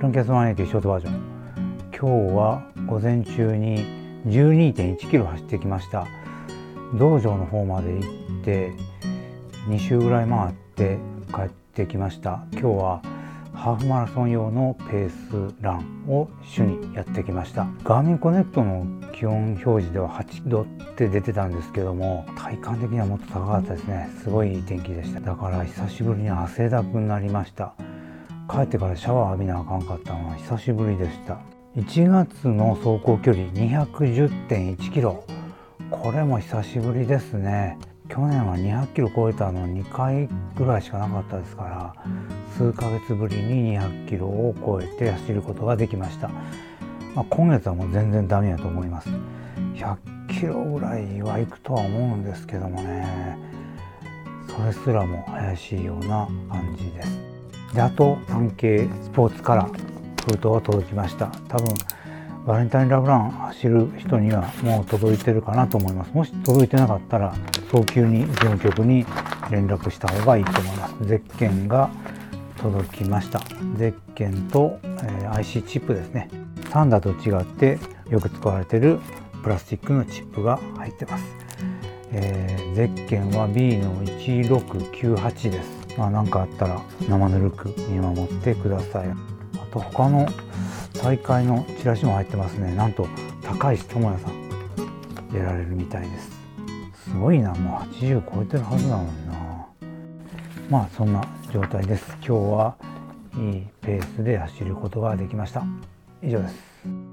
ランキャスマン駅ショートバージョン。今日は午前中に12.1キロ走ってきました。道場の方まで行って2周ぐらい回って帰ってきました。今日はハーフマラソン用のペースランを主にやってきました。ガーミンコネクトの気温表示では8度って出てたんですけども体感的にはもっと高かったですね。すごいいい天気でした。だから久しぶりに汗だくになりました。帰ってからシャワー浴びなあかんかったのは久しぶりでした。1月の走行距離210.1キロ。これも久しぶりですね。去年は200キロ超えたの2回ぐらいしかなかったですから数ヶ月ぶりに200キロを超えて走ることができました、まあ、今月はもう全然ダメやと思います。100キロぐらいは行くとは思うんですけどもね。それすらも怪しいような感じです。であと産経スポーツから封筒が届きました。多分バレンタインラブラン走る人にはもう届いてるかなと思います。もし届いてなかったら早急に事務局に連絡した方がいいと思います。ゼッケンが届きました。ゼッケンと、えー、IC チップですね。サンダーと違ってよく使われてるプラスチックのチップが入ってます、えー、ゼッケンは B の1698です。まあ何かあったら生ぬるく見守ってください。あと他の大会のチラシも入ってますね。なんと高石智也さん出られるみたいです。すごいな。もう80超えてるはずなのにな。まあそんな状態です。今日はいいペースで走ることができました。以上です。